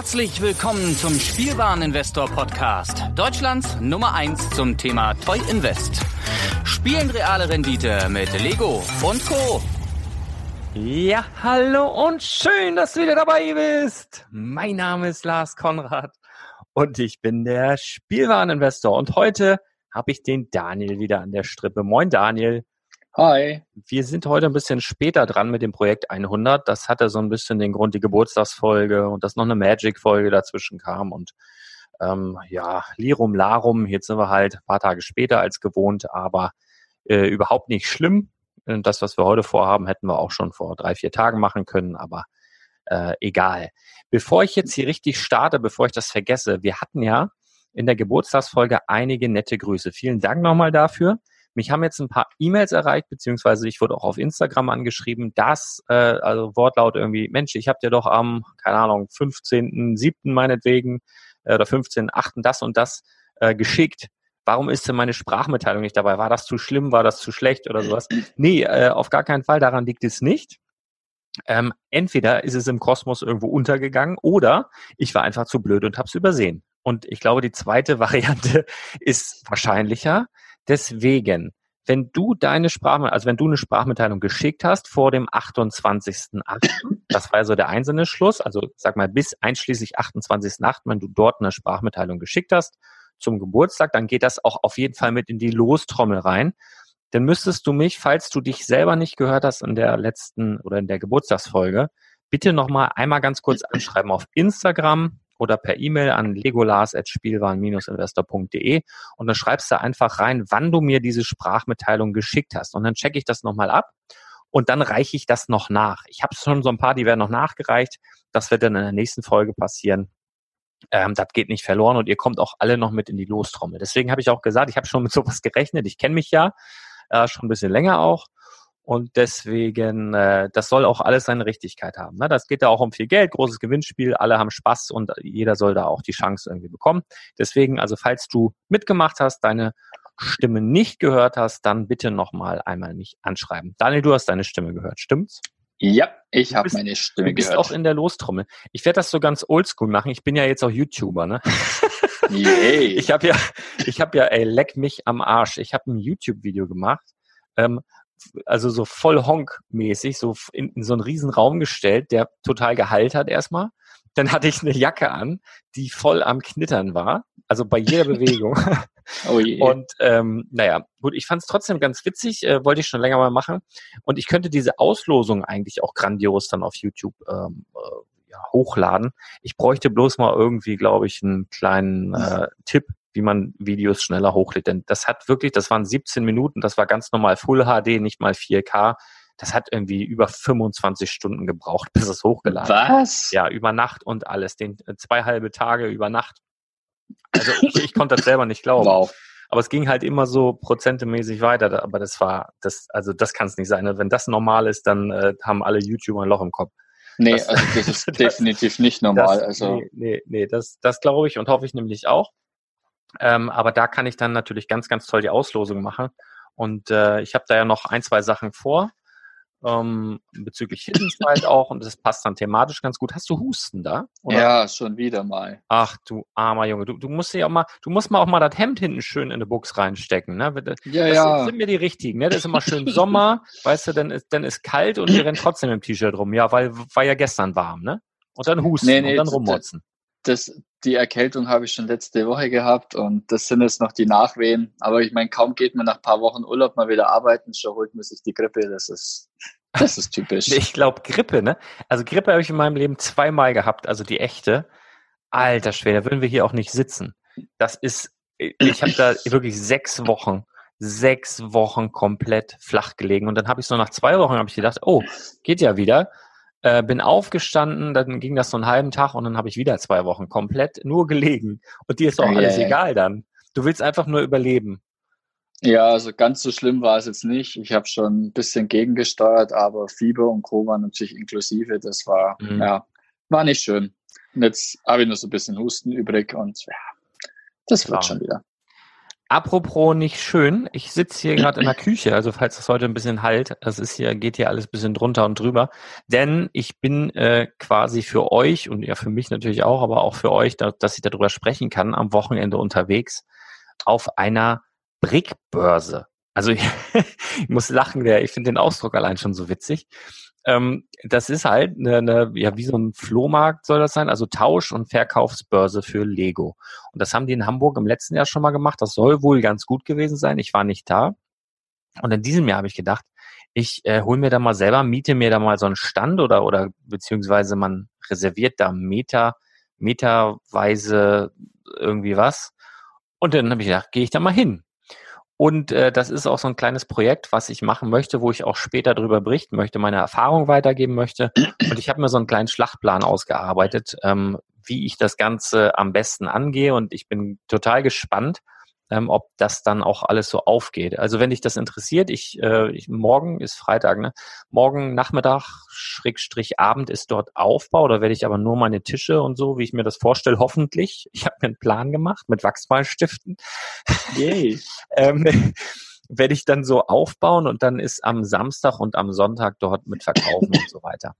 Herzlich willkommen zum Spielwareninvestor Podcast, Deutschlands Nummer 1 zum Thema Toy Invest. Spielen reale Rendite mit Lego und Co. Ja, hallo und schön, dass du wieder dabei bist. Mein Name ist Lars Konrad und ich bin der Spielwareninvestor und heute habe ich den Daniel wieder an der Strippe. Moin Daniel. Hi. Wir sind heute ein bisschen später dran mit dem Projekt 100. Das hatte so ein bisschen den Grund, die Geburtstagsfolge und dass noch eine Magic-Folge dazwischen kam und ähm, ja, Lirum Larum. Jetzt sind wir halt ein paar Tage später als gewohnt, aber äh, überhaupt nicht schlimm. Äh, das, was wir heute vorhaben, hätten wir auch schon vor drei, vier Tagen machen können, aber äh, egal. Bevor ich jetzt hier richtig starte, bevor ich das vergesse, wir hatten ja in der Geburtstagsfolge einige nette Grüße. Vielen Dank nochmal dafür. Mich haben jetzt ein paar E-Mails erreicht, beziehungsweise ich wurde auch auf Instagram angeschrieben, dass, äh, also Wortlaut irgendwie, Mensch, ich habe dir doch am, keine Ahnung, 15.07. meinetwegen äh, oder 15.08. das und das äh, geschickt. Warum ist denn meine Sprachmitteilung nicht dabei? War das zu schlimm? War das zu schlecht oder sowas? Nee, äh, auf gar keinen Fall. Daran liegt es nicht. Ähm, entweder ist es im Kosmos irgendwo untergegangen oder ich war einfach zu blöd und habe es übersehen. Und ich glaube, die zweite Variante ist wahrscheinlicher. Deswegen, wenn du deine Sprachmitteilung, also wenn du eine Sprachmitteilung geschickt hast vor dem 28.8., das war so der einzelne Schluss, also sag mal bis einschließlich 28.8., wenn du dort eine Sprachmitteilung geschickt hast zum Geburtstag, dann geht das auch auf jeden Fall mit in die Lostrommel rein. Dann müsstest du mich, falls du dich selber nicht gehört hast in der letzten oder in der Geburtstagsfolge, bitte nochmal einmal ganz kurz anschreiben auf Instagram oder per E-Mail an legolas.spielwaren-investor.de und dann schreibst du einfach rein, wann du mir diese Sprachmitteilung geschickt hast. Und dann checke ich das nochmal ab und dann reiche ich das noch nach. Ich habe schon so ein paar, die werden noch nachgereicht. Das wird dann in der nächsten Folge passieren. Ähm, das geht nicht verloren und ihr kommt auch alle noch mit in die Lostrommel. Deswegen habe ich auch gesagt, ich habe schon mit sowas gerechnet. Ich kenne mich ja äh, schon ein bisschen länger auch. Und deswegen, äh, das soll auch alles seine Richtigkeit haben. Ne? Das geht da auch um viel Geld, großes Gewinnspiel, alle haben Spaß und jeder soll da auch die Chance irgendwie bekommen. Deswegen, also falls du mitgemacht hast, deine Stimme nicht gehört hast, dann bitte nochmal einmal mich anschreiben. Daniel, du hast deine Stimme gehört, stimmt's? Ja, ich habe meine Stimme gehört. Du bist gehört. auch in der Lostrommel. Ich werde das so ganz oldschool machen. Ich bin ja jetzt auch YouTuber, ne? Yay. Ich habe ja, ich habe ja, ey, leck mich am Arsch. Ich habe ein YouTube-Video gemacht. Ähm, also so voll Honk-mäßig, so in, in so einen riesen Raum gestellt, der total Gehalt hat erstmal. Dann hatte ich eine Jacke an, die voll am Knittern war, also bei jeder Bewegung. oh je. Und ähm, naja, gut, ich fand es trotzdem ganz witzig, äh, wollte ich schon länger mal machen. Und ich könnte diese Auslosung eigentlich auch grandios dann auf YouTube ähm, äh, ja, hochladen. Ich bräuchte bloß mal irgendwie, glaube ich, einen kleinen äh, Tipp, wie man Videos schneller hochlädt. Denn das hat wirklich, das waren 17 Minuten, das war ganz normal Full HD, nicht mal 4K. Das hat irgendwie über 25 Stunden gebraucht, bis es hochgeladen Was? Ja, über Nacht und alles. Den, äh, zwei halbe Tage über Nacht. Also ich, ich konnte das selber nicht glauben. Wow. Aber es ging halt immer so prozentemäßig weiter. Aber das war, das, also das kann es nicht sein. Wenn das normal ist, dann äh, haben alle YouTuber ein Loch im Kopf. Nee, Das- also das ist das- definitiv nicht normal. Das, also nee, nee, nee, das, das glaube ich und hoffe ich nämlich auch. Ähm, aber da kann ich dann natürlich ganz, ganz toll die Auslosung machen. Und äh, ich habe da ja noch ein, zwei Sachen vor. Ähm, bezüglich Side auch und das passt dann thematisch ganz gut. Hast du Husten da? Oder? ja, schon wieder mal. Ach du armer Junge, du, du musst ja auch mal, du musst mal auch mal das Hemd hinten schön in eine Buchs reinstecken, ne? Das Ja, das ja. sind mir die richtigen, ne? Das ist immer schön Sommer, weißt du, dann ist, dann ist kalt und wir rennen trotzdem im T-Shirt rum, ja, weil war ja gestern warm, ne? Und dann husten Nee, nee, und dann rummotzen. Das, die Erkältung habe ich schon letzte Woche gehabt und das sind jetzt noch die Nachwehen. Aber ich meine, kaum geht man nach ein paar Wochen Urlaub mal wieder arbeiten, schon holt man sich die Grippe. Das ist, das ist typisch. Ich glaube Grippe, ne? Also Grippe habe ich in meinem Leben zweimal gehabt, also die echte. Alter Schwede, da würden wir hier auch nicht sitzen. Das ist, ich habe da wirklich sechs Wochen, sechs Wochen komplett flach gelegen. Und dann habe ich so nach zwei Wochen habe ich gedacht, oh, geht ja wieder. Äh, bin aufgestanden, dann ging das so einen halben Tag und dann habe ich wieder zwei Wochen komplett nur gelegen. Und dir ist auch Ja, alles ja. egal dann. Du willst einfach nur überleben. Ja, also ganz so schlimm war es jetzt nicht. Ich habe schon ein bisschen gegengesteuert, aber Fieber und Co. war natürlich inklusive. Das war, Mhm. ja, war nicht schön. Und jetzt habe ich nur so ein bisschen Husten übrig und ja, das wird Klar. schon wieder. Apropos nicht schön, ich sitze hier gerade in der Küche, also falls das heute ein bisschen halt, das ist hier, geht hier alles ein bisschen drunter und drüber, denn ich bin äh, quasi für euch und ja für mich natürlich auch, aber auch für euch, da, dass ich darüber sprechen kann, am Wochenende unterwegs auf einer Brickbörse. Also ich, ich muss lachen, der, ich finde den Ausdruck allein schon so witzig. Ähm, das ist halt eine, eine, ja, wie so ein Flohmarkt soll das sein, also Tausch- und Verkaufsbörse für Lego. Und das haben die in Hamburg im letzten Jahr schon mal gemacht. Das soll wohl ganz gut gewesen sein. Ich war nicht da. Und in diesem Jahr habe ich gedacht, ich äh, hole mir da mal selber, miete mir da mal so einen Stand oder, oder beziehungsweise man reserviert da Meter, meterweise irgendwie was. Und dann habe ich gedacht, gehe ich da mal hin. Und äh, das ist auch so ein kleines Projekt, was ich machen möchte, wo ich auch später darüber berichten möchte, meine Erfahrung weitergeben möchte. Und ich habe mir so einen kleinen Schlachtplan ausgearbeitet, ähm, wie ich das Ganze am besten angehe. Und ich bin total gespannt, ähm, ob das dann auch alles so aufgeht. Also wenn dich das interessiert, ich, äh, ich morgen ist Freitag, ne? Morgen Nachmittag, Schrägstrich Abend ist dort Aufbau, da werde ich aber nur meine Tische und so, wie ich mir das vorstelle, hoffentlich. Ich habe mir einen Plan gemacht mit Wachsmalstiften. Yay. ähm, werde ich dann so aufbauen und dann ist am Samstag und am Sonntag dort mit verkaufen und so weiter.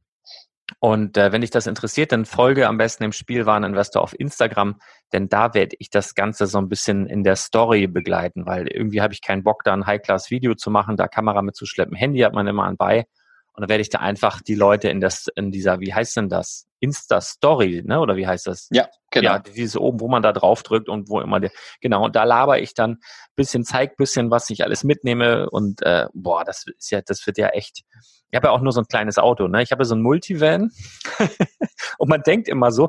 Und äh, wenn dich das interessiert, dann folge am besten dem Spielwareninvestor auf Instagram, denn da werde ich das Ganze so ein bisschen in der Story begleiten, weil irgendwie habe ich keinen Bock, da ein High-Class-Video zu machen, da Kamera mitzuschleppen. Handy hat man immer anbei. Und dann werde ich da einfach die Leute in, das, in dieser, wie heißt denn das? Insta-Story, ne? Oder wie heißt das? Ja, genau. Ja, dieses oben, wo man da drauf drückt und wo immer der, genau, und da laber ich dann bisschen, zeig bisschen, was ich alles mitnehme und äh, boah, das ist ja, das wird ja echt, ich habe ja auch nur so ein kleines Auto, ne? Ich habe ja so ein Multivan und man denkt immer so,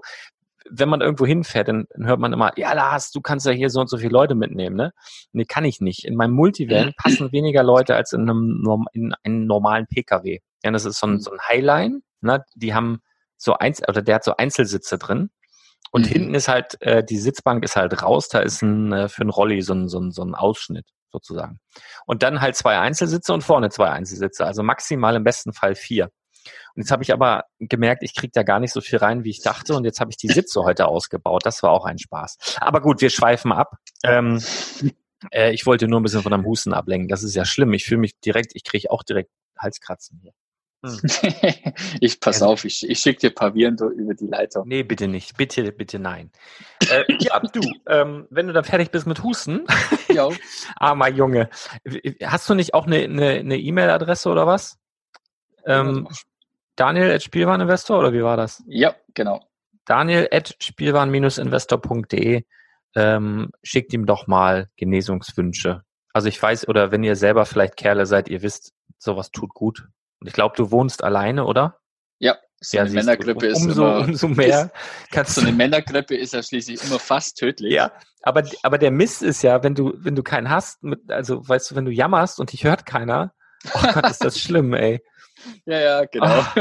wenn man irgendwo hinfährt, dann, hört man immer, ja Lars, du kannst ja hier so und so viele Leute mitnehmen, ne? Nee, kann ich nicht. In meinem Multivan passen weniger Leute als in einem in einen normalen Pkw. Ja, das ist so ein, so ein Highline, ne? Die haben so eins, oder der hat so Einzelsitze drin. Und mhm. hinten ist halt, äh, die Sitzbank ist halt raus, da ist ein, äh, für ein Rolli so ein, so, ein, so ein Ausschnitt sozusagen. Und dann halt zwei Einzelsitze und vorne zwei Einzelsitze, also maximal im besten Fall vier. Und jetzt habe ich aber gemerkt, ich kriege da gar nicht so viel rein, wie ich dachte. Und jetzt habe ich die Sitze heute ausgebaut. Das war auch ein Spaß. Aber gut, wir schweifen ab. Ähm, äh, ich wollte nur ein bisschen von einem Husten ablenken. Das ist ja schlimm. Ich fühle mich direkt, ich kriege auch direkt Halskratzen hier. Hm. ich pass auf, ich, ich schicke dir Pavieren über die Leitung. Nee, bitte nicht. Bitte, bitte nein. äh, ja, du, ähm, wenn du dann fertig bist mit Husten. ja. Armer Junge. Hast du nicht auch eine E-Mail-Adresse e oder was? Ähm, Daniel at Spielwareninvestor oder wie war das? Ja, genau. Daniel at Spielwaren-investor.de ähm, schickt ihm doch mal Genesungswünsche. Also ich weiß, oder wenn ihr selber vielleicht Kerle seid, ihr wisst, sowas tut gut. Und ich glaube, du wohnst alleine, oder? Ja, so ja, eine Männergrippe ist umso, immer, umso mehr. Kannst so eine Männergrippe ist ja schließlich immer fast tödlich. Ja, aber, aber der Mist ist ja, wenn du, wenn du keinen hast, mit, also weißt du, wenn du jammerst und dich hört keiner, oh Gott, ist das schlimm, ey. Ja, ja, genau. Ach,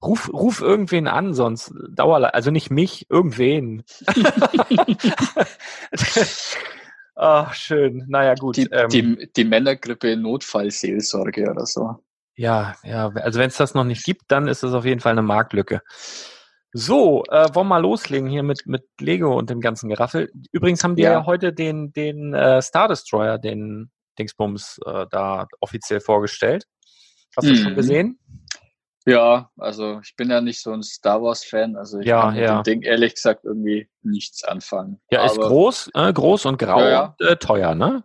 ruf, ruf irgendwen an, sonst dauerle, also nicht mich, irgendwen. Ach, schön. Naja, gut. Die, ähm, die, die Männergrippe Notfallseelsorge oder so. Ja, ja, also wenn es das noch nicht gibt, dann ist das auf jeden Fall eine Marktlücke. So, äh, wollen wir mal loslegen hier mit, mit Lego und dem ganzen Geraffel. Übrigens haben die ja, ja heute den, den äh, Star Destroyer, den Dingsbums, äh, da offiziell vorgestellt. Hast du mhm. schon gesehen? Ja, also ich bin ja nicht so ein Star Wars-Fan, also ich ja, kann mit ja. dem Ding ehrlich gesagt irgendwie nichts anfangen. Ja, Aber, ist groß, äh, groß und grau ja, und äh, teuer, ne?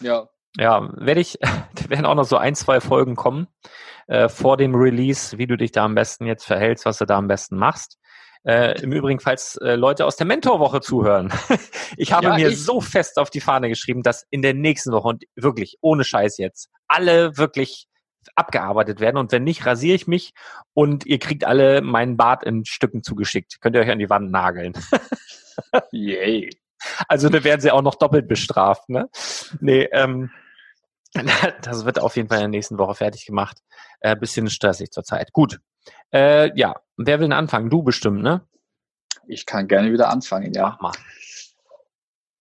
Ja. Ja, werde ich, da werden auch noch so ein, zwei Folgen kommen äh, vor dem Release, wie du dich da am besten jetzt verhältst, was du da am besten machst. Äh, Im Übrigen, falls äh, Leute aus der Mentorwoche zuhören, ich habe ja, mir ich... so fest auf die Fahne geschrieben, dass in der nächsten Woche und wirklich ohne Scheiß jetzt alle wirklich abgearbeitet werden und wenn nicht, rasiere ich mich und ihr kriegt alle meinen Bart in Stücken zugeschickt. Könnt ihr euch an die Wand nageln. Yay. Also da werden sie auch noch doppelt bestraft, ne? Nee, ähm, das wird auf jeden Fall in der nächsten Woche fertig gemacht. Äh, bisschen stressig zurzeit. Gut. Äh, ja, wer will denn anfangen? Du bestimmt, ne? Ich kann gerne wieder anfangen, ja. Mach mal.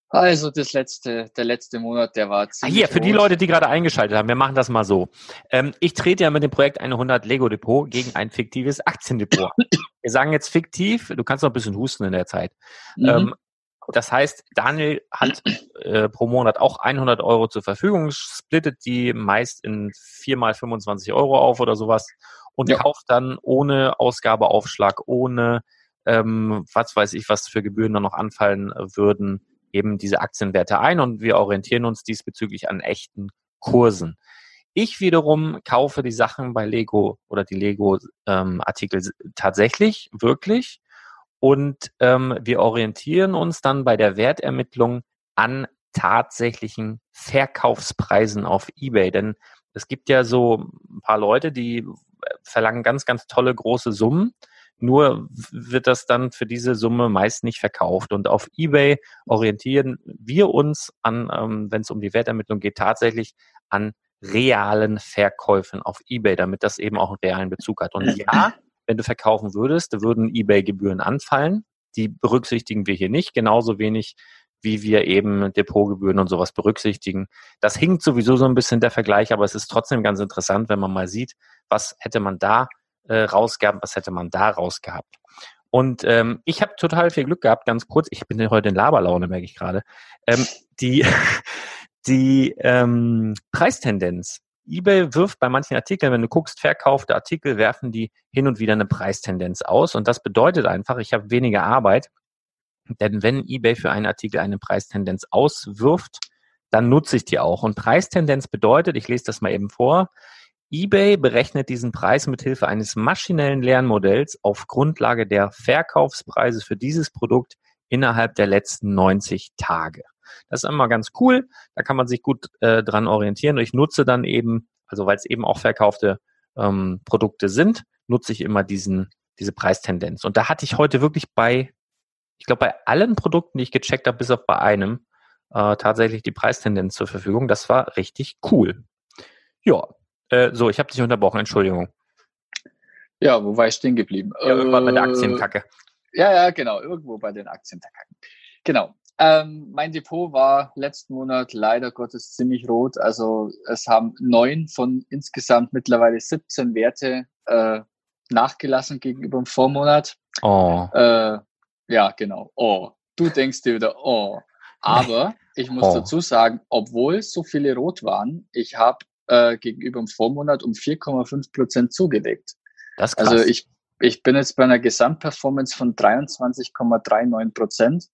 Also das letzte, der letzte Monat, der war ah, ziemlich Hier, für die Leute, die gerade eingeschaltet haben, wir machen das mal so. Ähm, ich trete ja mit dem Projekt 100 Lego Depot gegen ein fiktives Aktiendepot. wir sagen jetzt fiktiv, du kannst noch ein bisschen husten in der Zeit. Mhm. Ähm, das heißt, Daniel hat äh, pro Monat auch 100 Euro zur Verfügung, splittet die meist in viermal 25 Euro auf oder sowas und ja. kauft dann ohne Ausgabeaufschlag, ohne ähm, was weiß ich, was für Gebühren da noch anfallen würden, eben diese Aktienwerte ein und wir orientieren uns diesbezüglich an echten Kursen. Ich wiederum kaufe die Sachen bei Lego oder die Lego-Artikel ähm, tatsächlich, wirklich. Und ähm, wir orientieren uns dann bei der Wertermittlung an tatsächlichen Verkaufspreisen auf eBay. Denn es gibt ja so ein paar Leute, die verlangen ganz, ganz tolle große Summen. Nur wird das dann für diese Summe meist nicht verkauft. Und auf eBay orientieren wir uns an, ähm, wenn es um die Wertermittlung geht, tatsächlich an realen Verkäufen auf eBay, damit das eben auch einen realen Bezug hat. Und ja, wenn du verkaufen würdest, würden eBay-Gebühren anfallen. Die berücksichtigen wir hier nicht, genauso wenig wie wir eben Depotgebühren und sowas berücksichtigen. Das hinkt sowieso so ein bisschen der Vergleich, aber es ist trotzdem ganz interessant, wenn man mal sieht, was hätte man da äh, rausgehabt, was hätte man da rausgehabt. Und ähm, ich habe total viel Glück gehabt, ganz kurz, ich bin heute in Laberlaune, merke ich gerade. Ähm, die die ähm, Preistendenz. eBay wirft bei manchen Artikeln, wenn du guckst, verkaufte Artikel, werfen die hin und wieder eine Preistendenz aus. Und das bedeutet einfach, ich habe weniger Arbeit. Denn wenn eBay für einen Artikel eine Preistendenz auswirft, dann nutze ich die auch. Und Preistendenz bedeutet, ich lese das mal eben vor, eBay berechnet diesen Preis mit Hilfe eines maschinellen Lernmodells auf Grundlage der Verkaufspreise für dieses Produkt innerhalb der letzten 90 Tage. Das ist immer ganz cool, da kann man sich gut äh, dran orientieren. Ich nutze dann eben, also weil es eben auch verkaufte ähm, Produkte sind, nutze ich immer diesen, diese Preistendenz. Und da hatte ich heute wirklich bei ich glaube, bei allen Produkten, die ich gecheckt habe, bis auf bei einem, äh, tatsächlich die Preistendenz zur Verfügung. Das war richtig cool. Ja, äh, so, ich habe dich unterbrochen, Entschuldigung. Ja, wo war ich stehen geblieben? Ja, irgendwann bei der äh, Aktienkacke. Ja, ja, genau, irgendwo bei den Aktienkacke. Genau. Ähm, mein Depot war letzten Monat leider Gottes ziemlich rot. Also es haben neun von insgesamt mittlerweile 17 Werte äh, nachgelassen gegenüber dem Vormonat. Oh. Äh, ja, genau. Oh, du denkst dir wieder, oh. Aber ich muss oh. dazu sagen, obwohl so viele rot waren, ich habe äh, gegenüber dem Vormonat um 4,5 Prozent zugelegt. Das ist krass. Also ich, ich bin jetzt bei einer Gesamtperformance von 23,39 Prozent.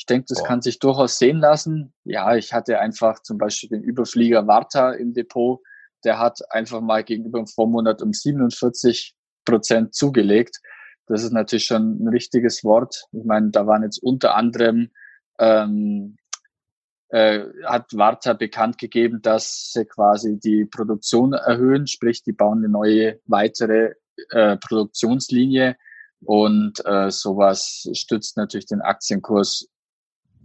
Ich denke, das Boah. kann sich durchaus sehen lassen. Ja, ich hatte einfach zum Beispiel den Überflieger Warta im Depot. Der hat einfach mal gegenüber dem Vormonat um 47 Prozent zugelegt. Das ist natürlich schon ein richtiges Wort. Ich meine, da waren jetzt unter anderem ähm, äh, hat Warta bekannt gegeben, dass sie quasi die Produktion erhöhen, sprich, die bauen eine neue weitere äh, Produktionslinie und äh, sowas stützt natürlich den Aktienkurs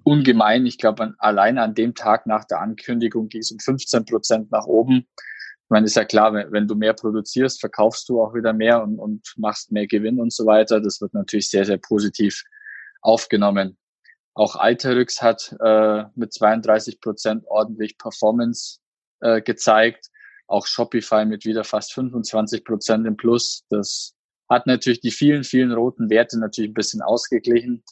ungemein. Ich glaube, allein an dem Tag nach der Ankündigung ging es um 15 Prozent nach oben. Ich meine, ist ja klar, wenn, wenn, du mehr produzierst, verkaufst du auch wieder mehr und, und machst mehr Gewinn und so weiter. Das wird natürlich sehr, sehr positiv aufgenommen. Auch Alteryx hat äh, mit 32 Prozent ordentlich Performance äh, gezeigt. Auch Shopify mit wieder fast 25 Prozent im Plus. Das hat natürlich die vielen, vielen roten Werte natürlich ein bisschen ausgeglichen.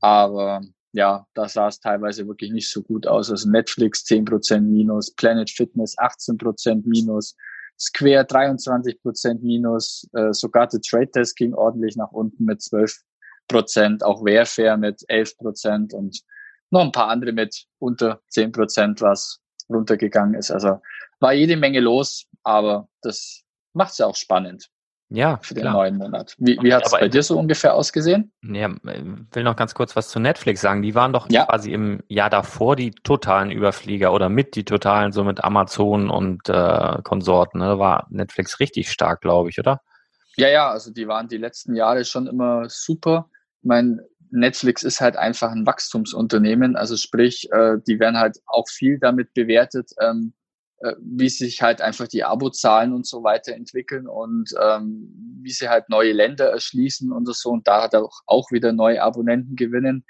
Aber ja, da sah es teilweise wirklich nicht so gut aus. Also Netflix 10% minus, Planet Fitness 18% minus, Square 23% minus, äh, sogar der Trade Desk ging ordentlich nach unten mit 12%, auch Wayfair mit 11% und noch ein paar andere mit unter 10%, was runtergegangen ist. Also war jede Menge los, aber das macht es ja auch spannend. Ja, für den klar. neuen Monat. Wie, wie hat es bei dir so ungefähr ausgesehen? Ja, will noch ganz kurz was zu Netflix sagen. Die waren doch ja. quasi im Jahr davor die totalen Überflieger oder mit die totalen, so mit Amazon und äh, Konsorten. Ne? Da war Netflix richtig stark, glaube ich, oder? Ja, ja, also die waren die letzten Jahre schon immer super. Ich meine, Netflix ist halt einfach ein Wachstumsunternehmen, also sprich, äh, die werden halt auch viel damit bewertet, ähm, äh, wie sich halt einfach die Abozahlen und so weiter entwickeln und ähm, wie sie halt neue Länder erschließen und so und da hat auch, auch wieder neue Abonnenten gewinnen.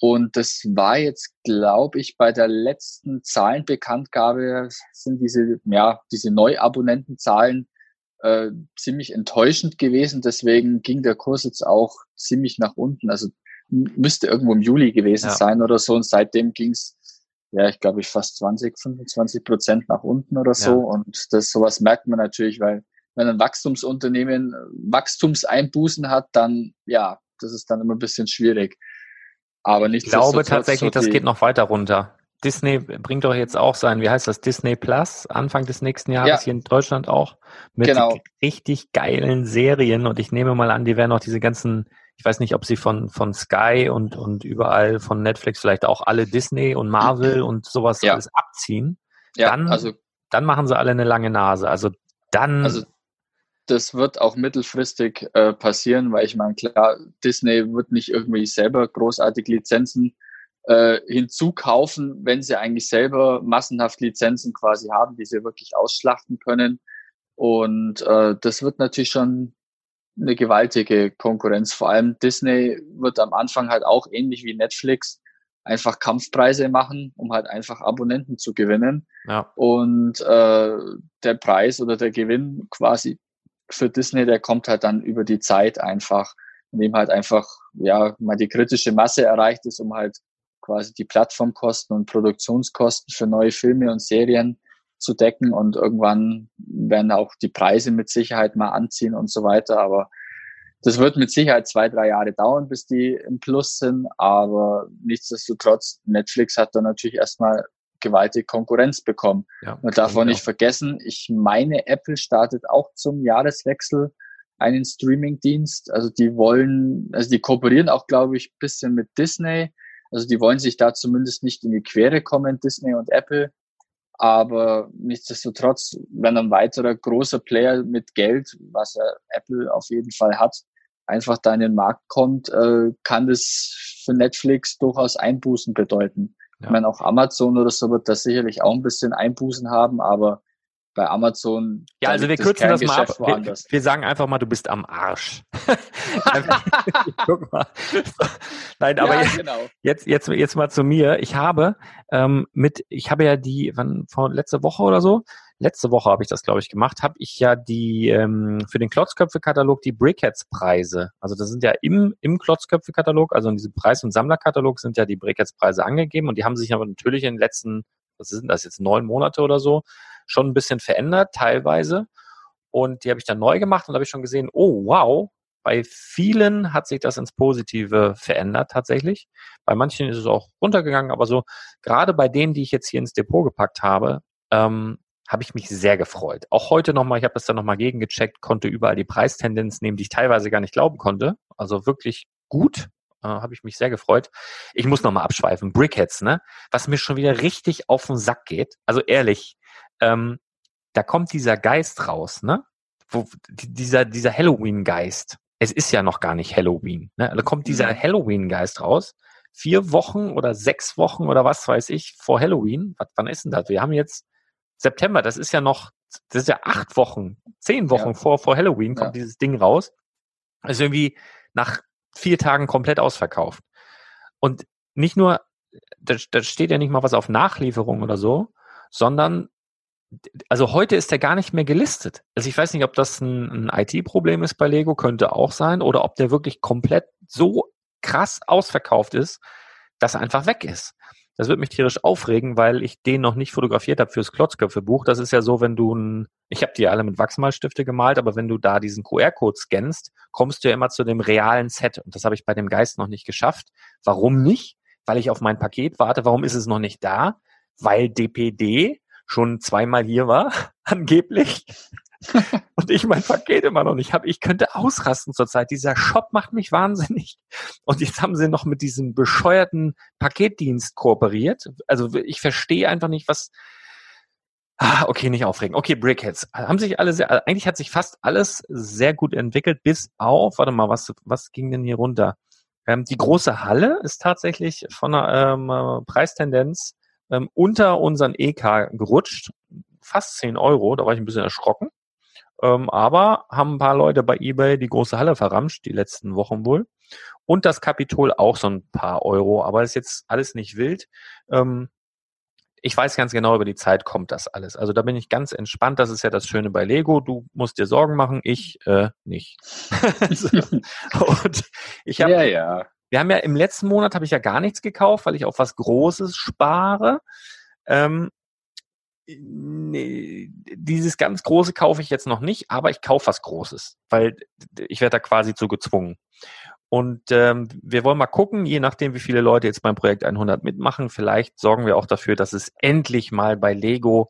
Und das war jetzt, glaube ich, bei der letzten Zahlenbekanntgabe sind diese, ja, diese Neuabonnentenzahlen äh, ziemlich enttäuschend gewesen. Deswegen ging der Kurs jetzt auch ziemlich nach unten. Also müsste irgendwo im Juli gewesen ja. sein oder so. Und seitdem ging's ja, ich glaube, ich fast 20, 25 Prozent nach unten oder so. Ja. Und das sowas merkt man natürlich, weil wenn ein Wachstumsunternehmen Wachstumseinbußen hat, dann ja, das ist dann immer ein bisschen schwierig. Aber nicht. Ich glaube tatsächlich, so das geht noch weiter runter. Disney bringt doch jetzt auch sein, wie heißt das, Disney Plus, Anfang des nächsten Jahres ja. hier in Deutschland auch, mit genau. richtig geilen Serien. Und ich nehme mal an, die werden auch diese ganzen, ich weiß nicht, ob sie von, von Sky und, und überall von Netflix vielleicht auch alle Disney und Marvel und sowas ja. alles abziehen. Ja, dann, also, dann machen sie alle eine lange Nase. Also dann. Also das wird auch mittelfristig äh, passieren, weil ich meine, klar, Disney wird nicht irgendwie selber großartig Lizenzen äh, hinzukaufen, wenn sie eigentlich selber massenhaft Lizenzen quasi haben, die sie wirklich ausschlachten können. Und äh, das wird natürlich schon eine gewaltige Konkurrenz. Vor allem Disney wird am Anfang halt auch ähnlich wie Netflix einfach Kampfpreise machen, um halt einfach Abonnenten zu gewinnen. Ja. Und äh, der Preis oder der Gewinn quasi für Disney, der kommt halt dann über die Zeit einfach, indem halt einfach ja mal die kritische Masse erreicht ist, um halt quasi die Plattformkosten und Produktionskosten für neue Filme und Serien zu decken und irgendwann werden auch die Preise mit Sicherheit mal anziehen und so weiter. Aber das wird mit Sicherheit zwei, drei Jahre dauern, bis die im Plus sind. Aber nichtsdestotrotz, Netflix hat da natürlich erstmal gewaltige Konkurrenz bekommen. Ja, Man darf auch nicht vergessen, ich meine, Apple startet auch zum Jahreswechsel einen Streaming-Dienst. Also die wollen, also die kooperieren auch, glaube ich, bisschen mit Disney also die wollen sich da zumindest nicht in die Quere kommen, Disney und Apple. Aber nichtsdestotrotz, wenn ein weiterer großer Player mit Geld, was Apple auf jeden Fall hat, einfach da in den Markt kommt, äh, kann das für Netflix durchaus Einbußen bedeuten. Ja. Ich meine, auch Amazon oder so wird da sicherlich auch ein bisschen Einbußen haben, aber bei Amazon. Ja, also wir kürzen das mal ab. Wir, wir, sagen einfach mal, du bist am Arsch. Guck mal. Nein, aber ja, jetzt, genau. jetzt, jetzt, jetzt mal zu mir. Ich habe ähm, mit, ich habe ja die, wann, vor letzte Woche oder so, letzte Woche habe ich das, glaube ich, gemacht, habe ich ja die ähm, für den Klotzköpfe-Katalog die Brickheads-Preise. Also das sind ja im, im Klotzköpfe-Katalog, also in diesem Preis- und Sammlerkatalog sind ja die Brickheads-Preise angegeben und die haben sich aber natürlich in den letzten, was sind das jetzt, neun Monate oder so, schon ein bisschen verändert, teilweise. Und die habe ich dann neu gemacht und habe ich schon gesehen, oh wow, bei vielen hat sich das ins Positive verändert tatsächlich. Bei manchen ist es auch runtergegangen, aber so gerade bei denen, die ich jetzt hier ins Depot gepackt habe, ähm, habe ich mich sehr gefreut. Auch heute nochmal, ich habe das dann nochmal gegengecheckt, konnte überall die Preistendenz nehmen, die ich teilweise gar nicht glauben konnte. Also wirklich gut, äh, habe ich mich sehr gefreut. Ich muss nochmal abschweifen. Brickheads, ne? Was mir schon wieder richtig auf den Sack geht. Also ehrlich, ähm, da kommt dieser Geist raus, ne? Wo, dieser, dieser Halloween-Geist. Es ist ja noch gar nicht Halloween. Ne? Da kommt dieser mhm. Halloween-Geist raus. Vier Wochen oder sechs Wochen oder was weiß ich vor Halloween. Was, wann ist denn das? Wir haben jetzt September. Das ist ja noch, das ist ja acht Wochen, zehn Wochen ja. vor, vor Halloween kommt ja. dieses Ding raus. ist irgendwie nach vier Tagen komplett ausverkauft. Und nicht nur, da, da steht ja nicht mal was auf Nachlieferung oder so, sondern also heute ist der gar nicht mehr gelistet. Also ich weiß nicht, ob das ein, ein IT-Problem ist bei Lego, könnte auch sein, oder ob der wirklich komplett so krass ausverkauft ist, dass er einfach weg ist. Das wird mich tierisch aufregen, weil ich den noch nicht fotografiert habe fürs Klotzköpfe-Buch. Das ist ja so, wenn du ein, ich habe die alle mit Wachsmalstifte gemalt, aber wenn du da diesen QR-Code scannst, kommst du ja immer zu dem realen Set. Und das habe ich bei dem Geist noch nicht geschafft. Warum nicht? Weil ich auf mein Paket warte. Warum ist es noch nicht da? Weil DPD schon zweimal hier war, angeblich. und ich mein Paket immer noch nicht habe. Ich könnte ausrasten zurzeit. Dieser Shop macht mich wahnsinnig. Und jetzt haben sie noch mit diesem bescheuerten Paketdienst kooperiert. Also ich verstehe einfach nicht, was. Ah, okay, nicht aufregen. Okay, Brickheads. Haben sich alle sehr, eigentlich hat sich fast alles sehr gut entwickelt, bis auf, warte mal, was, was ging denn hier runter? Ähm, die große Halle ist tatsächlich von der ähm, Preistendenz ähm, unter unseren EK gerutscht. Fast 10 Euro, da war ich ein bisschen erschrocken. Ähm, aber haben ein paar Leute bei eBay die große Halle verramscht, die letzten Wochen wohl. Und das Kapitol auch so ein paar Euro, aber ist jetzt alles nicht wild. Ähm, ich weiß ganz genau, über die Zeit kommt das alles. Also da bin ich ganz entspannt. Das ist ja das Schöne bei Lego. Du musst dir Sorgen machen, ich äh, nicht. und ich habe ja, ja Wir haben ja im letzten Monat habe ich ja gar nichts gekauft, weil ich auf was Großes spare. Ähm, nee, dieses ganz Große kaufe ich jetzt noch nicht, aber ich kaufe was Großes, weil ich werde da quasi zu gezwungen. Und ähm, wir wollen mal gucken, je nachdem, wie viele Leute jetzt beim Projekt 100 mitmachen, vielleicht sorgen wir auch dafür, dass es endlich mal bei Lego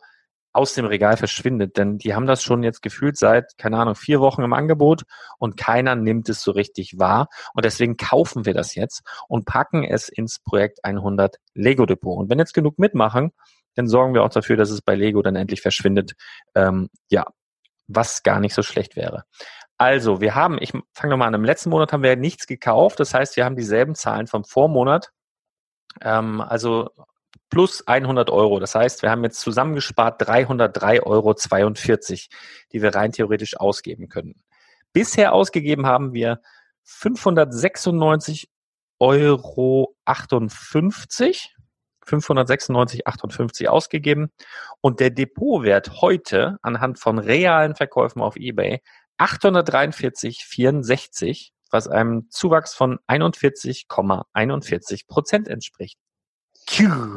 aus dem Regal verschwindet. Denn die haben das schon jetzt gefühlt seit, keine Ahnung, vier Wochen im Angebot und keiner nimmt es so richtig wahr. Und deswegen kaufen wir das jetzt und packen es ins Projekt 100 Lego Depot. Und wenn jetzt genug mitmachen, dann sorgen wir auch dafür, dass es bei Lego dann endlich verschwindet. Ähm, ja, was gar nicht so schlecht wäre. Also, wir haben, ich fange nochmal an, im letzten Monat haben wir nichts gekauft. Das heißt, wir haben dieselben Zahlen vom Vormonat. Ähm, also plus 100 Euro. Das heißt, wir haben jetzt zusammengespart 303,42 Euro, die wir rein theoretisch ausgeben können. Bisher ausgegeben haben wir 596,58 Euro 596,58 ausgegeben und der Depotwert heute anhand von realen Verkäufen auf eBay 843,64, was einem Zuwachs von 41,41 Prozent entspricht.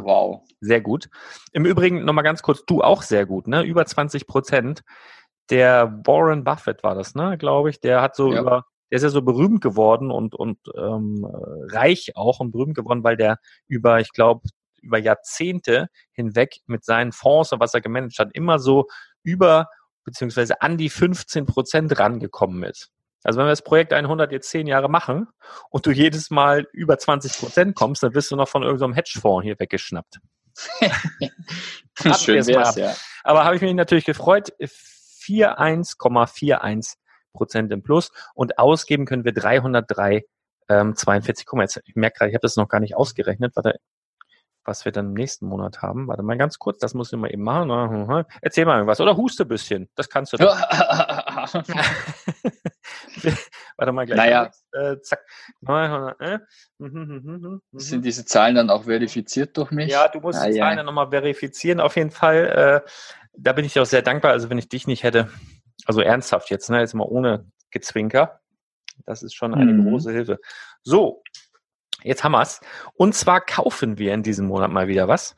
Wow. Sehr gut. Im Übrigen nochmal ganz kurz, du auch sehr gut, ne? Über 20 Prozent. Der Warren Buffett war das, ne, glaube ich. Der hat so ja. über, der ist ja so berühmt geworden und, und ähm, reich auch und berühmt geworden, weil der über, ich glaube, über Jahrzehnte hinweg mit seinen Fonds und was er gemanagt hat, immer so über beziehungsweise an die 15 Prozent rangekommen ist. Also wenn wir das Projekt 100 jetzt zehn Jahre machen und du jedes Mal über 20 Prozent kommst, dann wirst du noch von irgendeinem Hedgefonds hier weggeschnappt. Schön wär's, ja. Aber habe ich mich natürlich gefreut. 41,41 Prozent im Plus und ausgeben können wir 303 ähm, 42. Guck mal, jetzt, ich merke gerade, ich habe das noch gar nicht ausgerechnet. Warte, was wir dann im nächsten Monat haben. Warte mal ganz kurz, das muss ich mal eben machen. Erzähl mal irgendwas. Oder huste ein bisschen. Das kannst du. Doch. Warte mal gleich. Naja. Äh, zack. Sind diese Zahlen dann auch verifiziert durch mich? Ja, du musst ah, die Zahlen dann nochmal verifizieren. Auf jeden Fall. Äh, da bin ich dir auch sehr dankbar. Also wenn ich dich nicht hätte, also ernsthaft jetzt, ne, jetzt mal ohne Gezwinker. Das ist schon eine mhm. große Hilfe. So, Jetzt haben wir's. Und zwar kaufen wir in diesem Monat mal wieder was.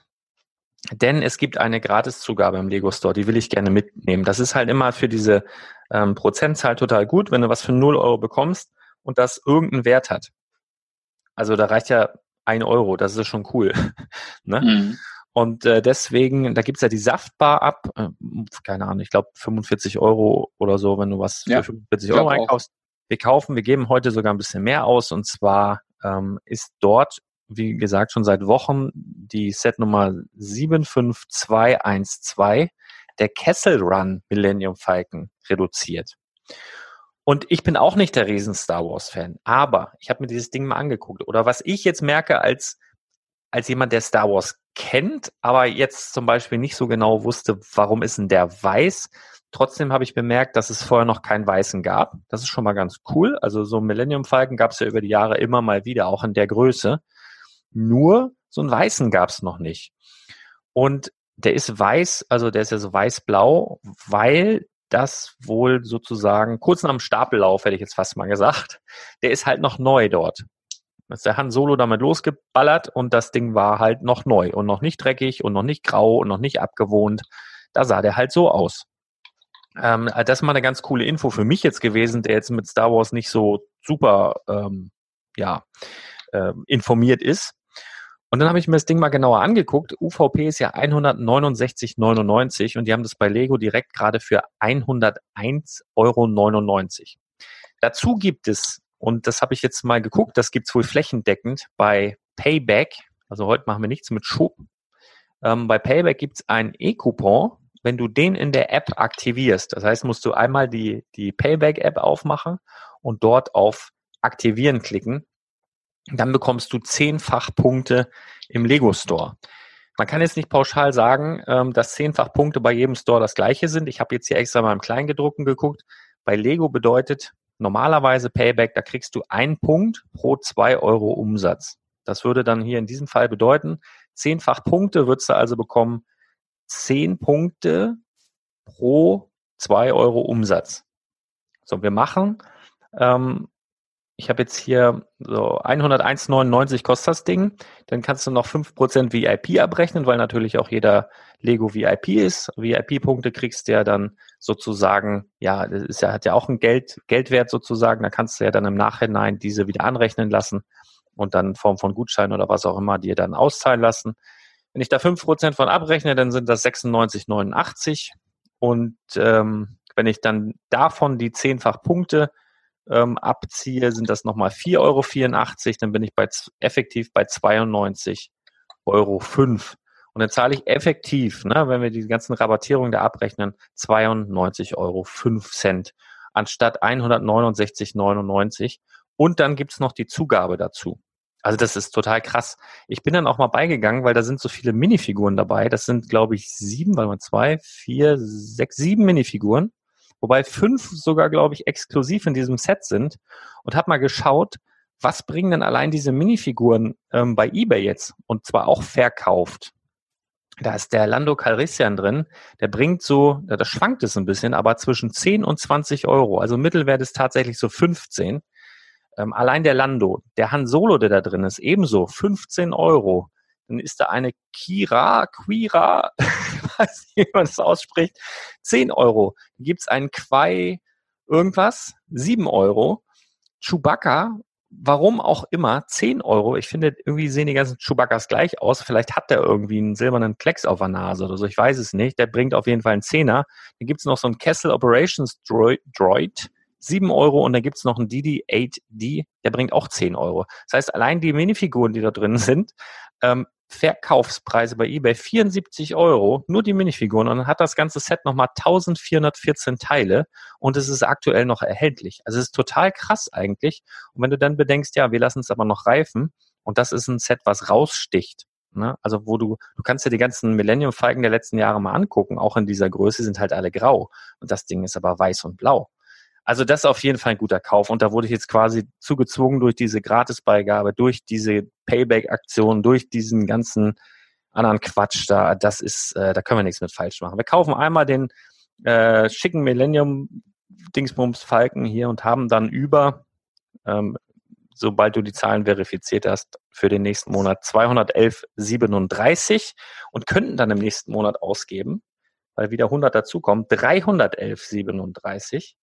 Denn es gibt eine Gratiszugabe im Lego Store, die will ich gerne mitnehmen. Das ist halt immer für diese ähm, Prozentzahl total gut, wenn du was für 0 Euro bekommst und das irgendeinen Wert hat. Also da reicht ja ein Euro, das ist schon cool. ne? Mhm. Und äh, deswegen, da gibt's ja die Saftbar ab, äh, keine Ahnung, ich glaube 45 Euro oder so, wenn du was ja, für 45 Euro einkaufst. Wir kaufen, wir geben heute sogar ein bisschen mehr aus und zwar ähm, ist dort, wie gesagt, schon seit Wochen die Setnummer 75212, der Kessel Run Millennium Falcon, reduziert. Und ich bin auch nicht der riesen Star Wars Fan, aber ich habe mir dieses Ding mal angeguckt. Oder was ich jetzt merke als, als jemand, der Star Wars kennt, aber jetzt zum Beispiel nicht so genau wusste, warum ist denn der weiß, Trotzdem habe ich bemerkt, dass es vorher noch keinen Weißen gab. Das ist schon mal ganz cool. Also so Millennium Falcon gab es ja über die Jahre immer mal wieder, auch in der Größe. Nur so einen Weißen gab es noch nicht. Und der ist weiß, also der ist ja so weiß-blau, weil das wohl sozusagen kurz nach dem Stapellauf, hätte ich jetzt fast mal gesagt, der ist halt noch neu dort. Ist der Han Solo damit losgeballert und das Ding war halt noch neu und noch nicht dreckig und noch nicht grau und noch nicht abgewohnt. Da sah der halt so aus. Ähm, äh, das ist mal eine ganz coole Info für mich jetzt gewesen, der jetzt mit Star Wars nicht so super ähm, ja, äh, informiert ist. Und dann habe ich mir das Ding mal genauer angeguckt. UVP ist ja 169,99 und die haben das bei Lego direkt gerade für 101,99 Euro. Dazu gibt es, und das habe ich jetzt mal geguckt, das gibt es wohl flächendeckend bei Payback. Also heute machen wir nichts mit Schub. Ähm, bei Payback gibt es einen E-Coupon, wenn du den in der App aktivierst, das heißt, musst du einmal die, die Payback-App aufmachen und dort auf Aktivieren klicken, dann bekommst du zehnfach Punkte im Lego Store. Man kann jetzt nicht pauschal sagen, ähm, dass zehnfach Punkte bei jedem Store das gleiche sind. Ich habe jetzt hier extra mal im Kleingedruckten geguckt. Bei Lego bedeutet normalerweise Payback, da kriegst du einen Punkt pro zwei Euro Umsatz. Das würde dann hier in diesem Fall bedeuten, zehnfach Punkte würdest du also bekommen, 10 Punkte pro 2 Euro Umsatz. So, wir machen ähm, ich habe jetzt hier so 101,99 kostet das Ding. Dann kannst du noch 5% VIP abrechnen, weil natürlich auch jeder Lego VIP ist. VIP-Punkte kriegst du ja dann sozusagen, ja, das ist ja, hat ja auch einen Geld, Geldwert sozusagen. Da kannst du ja dann im Nachhinein diese wieder anrechnen lassen und dann in Form von Gutschein oder was auch immer dir dann auszahlen lassen. Wenn ich da 5% von abrechne, dann sind das 96,89. Und ähm, wenn ich dann davon die zehnfach Punkte ähm, abziehe, sind das nochmal 4,84 Euro. Dann bin ich bei, effektiv bei 92,05 Euro. Und dann zahle ich effektiv, ne, wenn wir die ganzen Rabattierungen da abrechnen, 92,05 Euro anstatt 169,99. Und dann gibt's noch die Zugabe dazu. Also das ist total krass. Ich bin dann auch mal beigegangen, weil da sind so viele Minifiguren dabei. Das sind, glaube ich, sieben, weil man zwei, vier, sechs, sieben Minifiguren wobei fünf sogar, glaube ich, exklusiv in diesem Set sind und habe mal geschaut, was bringen denn allein diese Minifiguren ähm, bei eBay jetzt und zwar auch verkauft. Da ist der Lando Calrissian drin, der bringt so, das schwankt es ein bisschen, aber zwischen 10 und 20 Euro. Also Mittelwert ist tatsächlich so 15. Ähm, allein der Lando, der Han Solo, der da drin ist, ebenso 15 Euro. Dann ist da eine Kira, Quira, weiß nicht, wie man das ausspricht, 10 Euro. Dann gibt's einen Quai irgendwas, 7 Euro. Chewbacca, warum auch immer, 10 Euro. Ich finde, irgendwie sehen die ganzen Chewbaccas gleich aus. Vielleicht hat der irgendwie einen silbernen Klecks auf der Nase oder so. Ich weiß es nicht. Der bringt auf jeden Fall einen Zehner. Dann gibt's noch so einen Kessel Operations Droid, Droid 7 Euro und dann gibt's noch einen DD8D, der bringt auch 10 Euro. Das heißt, allein die Minifiguren, die da drin sind, ähm, Verkaufspreise bei eBay 74 Euro, nur die Minifiguren. Und dann hat das ganze Set nochmal 1414 Teile und es ist aktuell noch erhältlich. Also es ist total krass eigentlich. Und wenn du dann bedenkst, ja, wir lassen es aber noch reifen und das ist ein Set, was raussticht. Ne? Also wo du, du kannst dir die ganzen Millennium-Falken der letzten Jahre mal angucken, auch in dieser Größe sind halt alle grau. Und das Ding ist aber weiß und blau. Also das ist auf jeden Fall ein guter Kauf. Und da wurde ich jetzt quasi zugezwungen durch diese Gratisbeigabe, durch diese Payback-Aktion, durch diesen ganzen anderen Quatsch da. Das ist, äh, da können wir nichts mit falsch machen. Wir kaufen einmal den äh, schicken Millennium Dingsbums Falken hier und haben dann über, ähm, sobald du die Zahlen verifiziert hast, für den nächsten Monat 211,37 und könnten dann im nächsten Monat ausgeben, weil wieder 100 dazukommen, 311,37.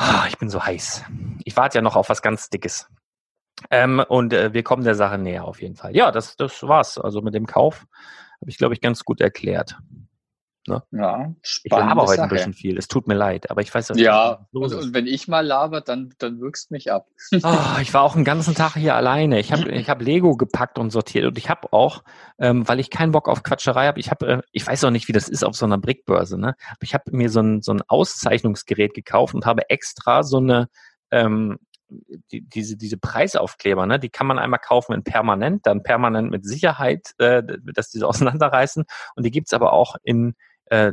Ah, ich bin so heiß. Ich warte ja noch auf was ganz Dickes. Ähm, und äh, wir kommen der Sache näher auf jeden Fall. Ja, das, das war's. Also mit dem Kauf habe ich, glaube ich, ganz gut erklärt. Ne? Ja, ich laber heute Sache. ein bisschen viel. Es tut mir leid, aber ich weiß, was ja, los und, und wenn ich mal laber, dann, dann wirkst mich ab. oh, ich war auch einen ganzen Tag hier alleine. Ich habe ich hab Lego gepackt und sortiert und ich habe auch, ähm, weil ich keinen Bock auf Quatscherei habe, ich habe, äh, ich weiß auch nicht, wie das ist auf so einer Brickbörse, ne? Aber ich habe mir so ein, so ein Auszeichnungsgerät gekauft und habe extra so eine ähm, die, diese, diese Preisaufkleber, ne, die kann man einmal kaufen in permanent, dann permanent mit Sicherheit, äh, dass diese auseinanderreißen. Und die gibt's aber auch in äh,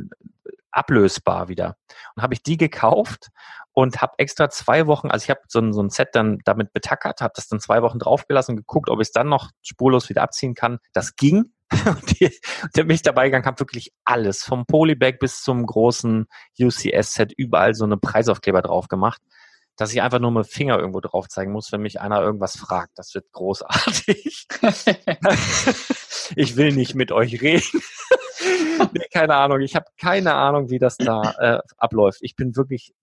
ablösbar wieder. Und habe ich die gekauft und habe extra zwei Wochen, also ich habe so, ein, so ein Set dann damit betackert, habe das dann zwei Wochen draufgelassen, geguckt, ob ich es dann noch spurlos wieder abziehen kann. Das ging. und, die, und dann bin ich dabei gegangen, habe wirklich alles, vom Polybag bis zum großen UCS-Set, überall so eine Preisaufkleber drauf gemacht dass ich einfach nur mit Finger irgendwo drauf zeigen muss, wenn mich einer irgendwas fragt. Das wird großartig. ich will nicht mit euch reden. nee, keine Ahnung. Ich habe keine Ahnung, wie das da äh, abläuft. Ich bin wirklich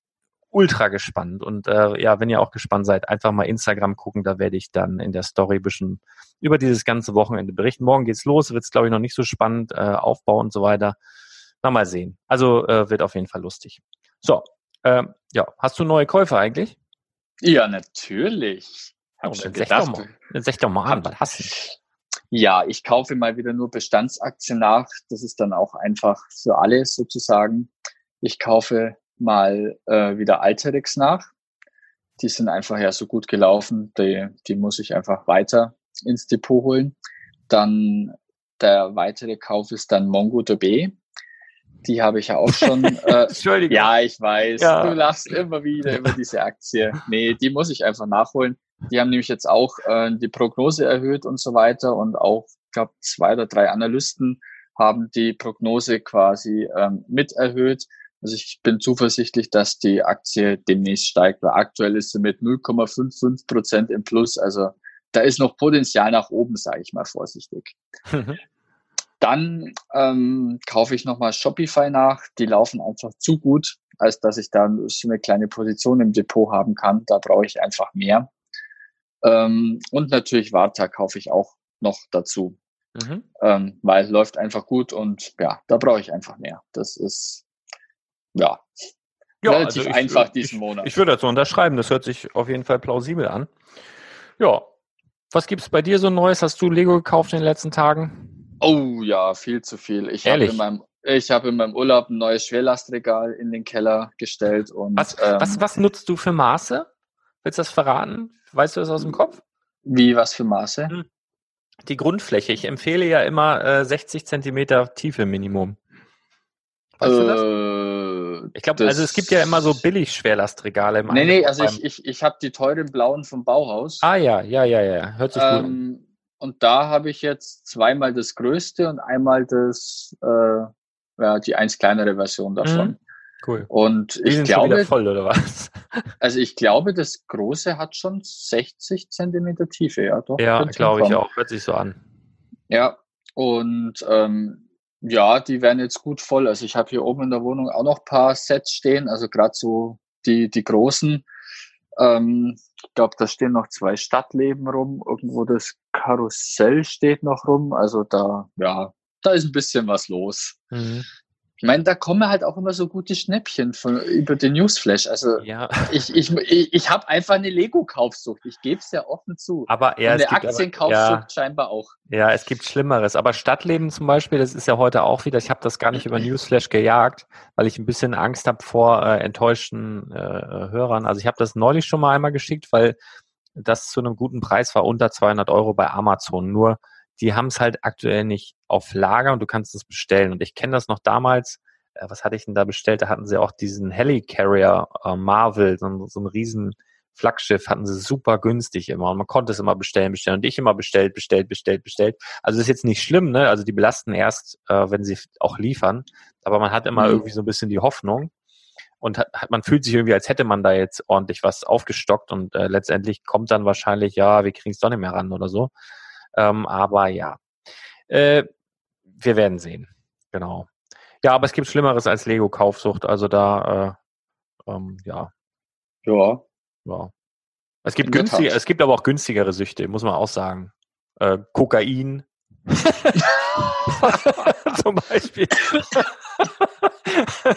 ultra gespannt. Und äh, ja, wenn ihr auch gespannt seid, einfach mal Instagram gucken. Da werde ich dann in der Story ein bisschen über dieses ganze Wochenende berichten. Morgen geht's los, wird es, glaube ich, noch nicht so spannend, äh, Aufbau und so weiter. Na, mal sehen. Also äh, wird auf jeden Fall lustig. So, äh, ja, hast du neue Käufe eigentlich? Ja, natürlich. Hab oh, dann, sag doch mal, sag doch mal an, was hast du? Ja, ich kaufe mal wieder nur Bestandsaktien nach. Das ist dann auch einfach für alle sozusagen. Ich kaufe mal äh, wieder Alterix nach. Die sind einfach ja so gut gelaufen. Die, die muss ich einfach weiter ins Depot holen. Dann der weitere Kauf ist dann MongoDB. Die habe ich ja auch schon. Äh, Entschuldigung. Ja, ich weiß. Ja. Du lachst immer wieder über diese Aktie. Nee, die muss ich einfach nachholen. Die haben nämlich jetzt auch äh, die Prognose erhöht und so weiter und auch, ich glaube, zwei oder drei Analysten haben die Prognose quasi ähm, mit erhöht. Also ich bin zuversichtlich, dass die Aktie demnächst steigt, weil aktuell ist sie mit 0,55 Prozent im Plus. Also da ist noch Potenzial nach oben, sage ich mal vorsichtig. Dann ähm, kaufe ich nochmal Shopify nach. Die laufen einfach zu gut, als dass ich da so eine kleine Position im Depot haben kann. Da brauche ich einfach mehr. Ähm, und natürlich Warta kaufe ich auch noch dazu. Mhm. Ähm, weil läuft einfach gut und ja, da brauche ich einfach mehr. Das ist ja, ja relativ also ich, einfach diesen ich, Monat. Ich würde dazu unterschreiben, das hört sich auf jeden Fall plausibel an. Ja. Was gibt es bei dir so Neues? Hast du Lego gekauft in den letzten Tagen? Oh ja, viel zu viel. Ich habe in meinem ich habe in meinem Urlaub ein neues Schwerlastregal in den Keller gestellt und was, ähm, was, was nutzt du für Maße? Willst du das verraten? Weißt du das aus dem Kopf? Wie, was für Maße? Hm. Die Grundfläche. Ich empfehle ja immer äh, 60 Zentimeter Tiefe Minimum. Weißt äh, du das? Äh, ich glaube, also es gibt ja immer so billig Schwerlastregale im Nee, nee, also ich, ich, ich habe die teuren blauen vom Bauhaus. Ah ja, ja, ja, ja. Hört sich ähm, gut an. Und da habe ich jetzt zweimal das größte und einmal das, äh, ja, die eins kleinere Version davon. Mhm. Cool. Und ich glaube, voll oder was? Also ich glaube, das große hat schon 60 Zentimeter Tiefe, ja doch. Ja, glaube ich auch. Hört sich so an. Ja, und ähm, ja, die werden jetzt gut voll. Also ich habe hier oben in der Wohnung auch noch paar Sets stehen, also gerade so die die großen. Ähm, ich glaube, da stehen noch zwei Stadtleben rum. Irgendwo das Karussell steht noch rum. Also da, ja, da ist ein bisschen was los. Mhm. Ich meine, da kommen halt auch immer so gute Schnäppchen von, über den Newsflash. Also ja. ich, ich, ich, ich habe einfach eine Lego-Kaufsucht. Ich gebe es ja offen zu. Aber ja, eine Aktienkaufsucht ja, scheinbar auch. Ja, es gibt Schlimmeres. Aber Stadtleben zum Beispiel, das ist ja heute auch wieder, ich habe das gar nicht über Newsflash gejagt, weil ich ein bisschen Angst habe vor äh, enttäuschten äh, Hörern. Also ich habe das neulich schon mal einmal geschickt, weil das zu einem guten Preis war, unter 200 Euro bei Amazon. Nur die haben es halt aktuell nicht auf Lager und du kannst es bestellen. Und ich kenne das noch damals, äh, was hatte ich denn da bestellt? Da hatten sie auch diesen Helicarrier äh, Marvel, so, so ein riesen Flaggschiff hatten sie super günstig immer und man konnte es immer bestellen, bestellen und ich immer bestellt, bestellt, bestellt, bestellt. Also ist jetzt nicht schlimm, ne? Also die belasten erst, äh, wenn sie auch liefern, aber man hat immer mhm. irgendwie so ein bisschen die Hoffnung und hat, hat, man fühlt sich irgendwie, als hätte man da jetzt ordentlich was aufgestockt und äh, letztendlich kommt dann wahrscheinlich, ja, wir kriegen es doch nicht mehr ran oder so. Ähm, aber ja, äh, wir werden sehen. Genau. Ja, aber es gibt Schlimmeres als Lego-Kaufsucht. Also da, äh, ähm, ja. Ja. Ja. Es gibt günstige, es gibt aber auch günstigere Süchte, muss man auch sagen. Äh, Kokain. Zum Beispiel.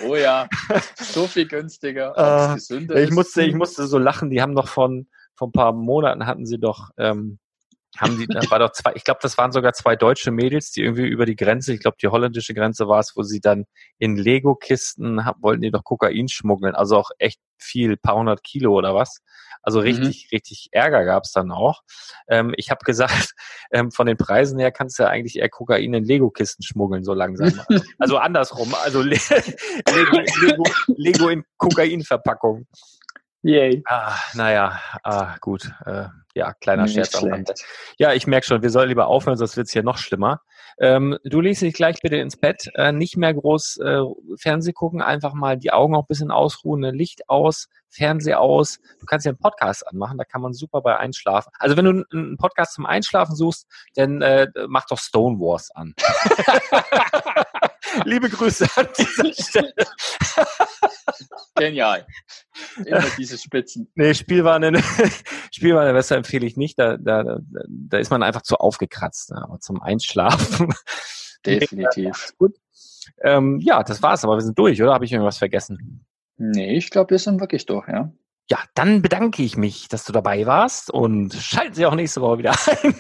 oh ja, so viel günstiger. Äh, ich musste, ich musste so lachen. Die haben noch von, vor ein paar Monaten hatten sie doch ähm, haben die, da war doch zwei, ich glaube, das waren sogar zwei deutsche Mädels, die irgendwie über die Grenze, ich glaube, die holländische Grenze war es, wo sie dann in Lego-Kisten wollten die doch Kokain schmuggeln, also auch echt viel, paar hundert Kilo oder was. Also mhm. richtig, mhm. richtig Ärger gab's dann auch. Ähm, ich habe gesagt, ähm, von den Preisen her kannst du ja eigentlich eher Kokain in Lego-Kisten schmuggeln, so langsam. also andersrum, also Le Lego, Lego, Lego in Kokain-Verpackung. Yay. Ah, naja, ah, gut. Äh, ja, kleiner Nicht Scherz am Rande. Ja, ich merke schon, wir sollen lieber aufhören, sonst wird's hier noch schlimmer. Ähm, du legst dich gleich bitte ins Bett, äh, nicht mehr groß äh, Fernseh gucken, einfach mal die Augen auch ein bisschen ausruhen, ne? Licht aus, Fernseher aus. Du kannst ja einen Podcast anmachen, da kann man super bei einschlafen. Also wenn du einen Podcast zum Einschlafen suchst, dann äh, mach doch Stone Wars an. Liebe Grüße an dieser Stelle. Genial. Immer diese Spitzen. Nee, Spielwarne, Spielwarne besser empfehle ich nicht. Da, da, da ist man einfach zu aufgekratzt. Aber zum Einschlafen. Definitiv. Gut. Ähm, ja, das war's, aber wir sind durch, oder? Habe ich irgendwas vergessen? Nee, ich glaube, wir sind wirklich durch, ja. Ja, dann bedanke ich mich, dass du dabei warst und schalten Sie auch nächste Woche wieder ein.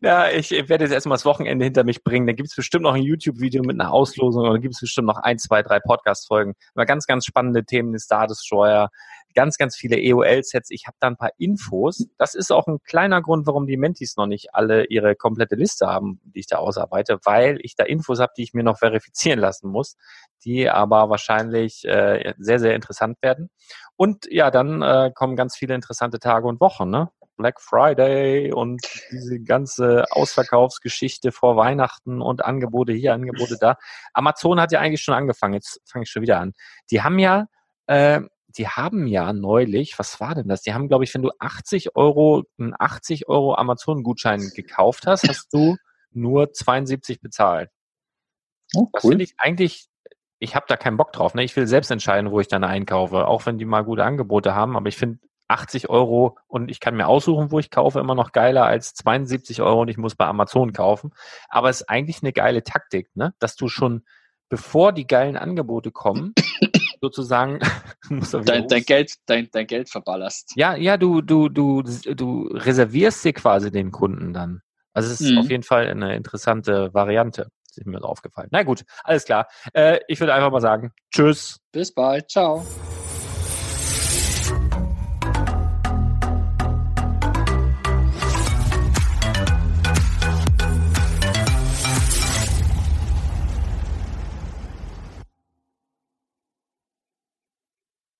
Ja, ich werde jetzt erstmal das Wochenende hinter mich bringen. Da gibt es bestimmt noch ein YouTube-Video mit einer Auslosung oder gibt es bestimmt noch ein, zwei, drei Podcast-Folgen. Aber ganz, ganz spannende Themen ist Steuer, ganz, ganz viele EOL-Sets. Ich habe da ein paar Infos. Das ist auch ein kleiner Grund, warum die Mentis noch nicht alle ihre komplette Liste haben, die ich da ausarbeite, weil ich da Infos habe, die ich mir noch verifizieren lassen muss, die aber wahrscheinlich äh, sehr, sehr interessant werden. Und ja, dann äh, kommen ganz viele interessante Tage und Wochen, ne? Black Friday und diese ganze Ausverkaufsgeschichte vor Weihnachten und Angebote hier, Angebote da. Amazon hat ja eigentlich schon angefangen, jetzt fange ich schon wieder an. Die haben ja, äh, die haben ja neulich, was war denn das? Die haben, glaube ich, wenn du 80 Euro, einen 80 Euro Amazon-Gutschein gekauft hast, hast du nur 72 bezahlt. Oh, cool. Das finde ich eigentlich ich habe da keinen Bock drauf. Ne? Ich will selbst entscheiden, wo ich dann einkaufe, auch wenn die mal gute Angebote haben. Aber ich finde 80 Euro und ich kann mir aussuchen, wo ich kaufe, immer noch geiler als 72 Euro und ich muss bei Amazon kaufen. Aber es ist eigentlich eine geile Taktik, ne? dass du schon, bevor die geilen Angebote kommen, sozusagen dein, dein, Geld, dein, dein Geld verballerst. Ja, ja, du, du, du, du reservierst dir quasi den Kunden dann. Also es ist mhm. auf jeden Fall eine interessante Variante ist mir aufgefallen. Na gut, alles klar. Äh, ich würde einfach mal sagen, tschüss. Bis bald. Ciao.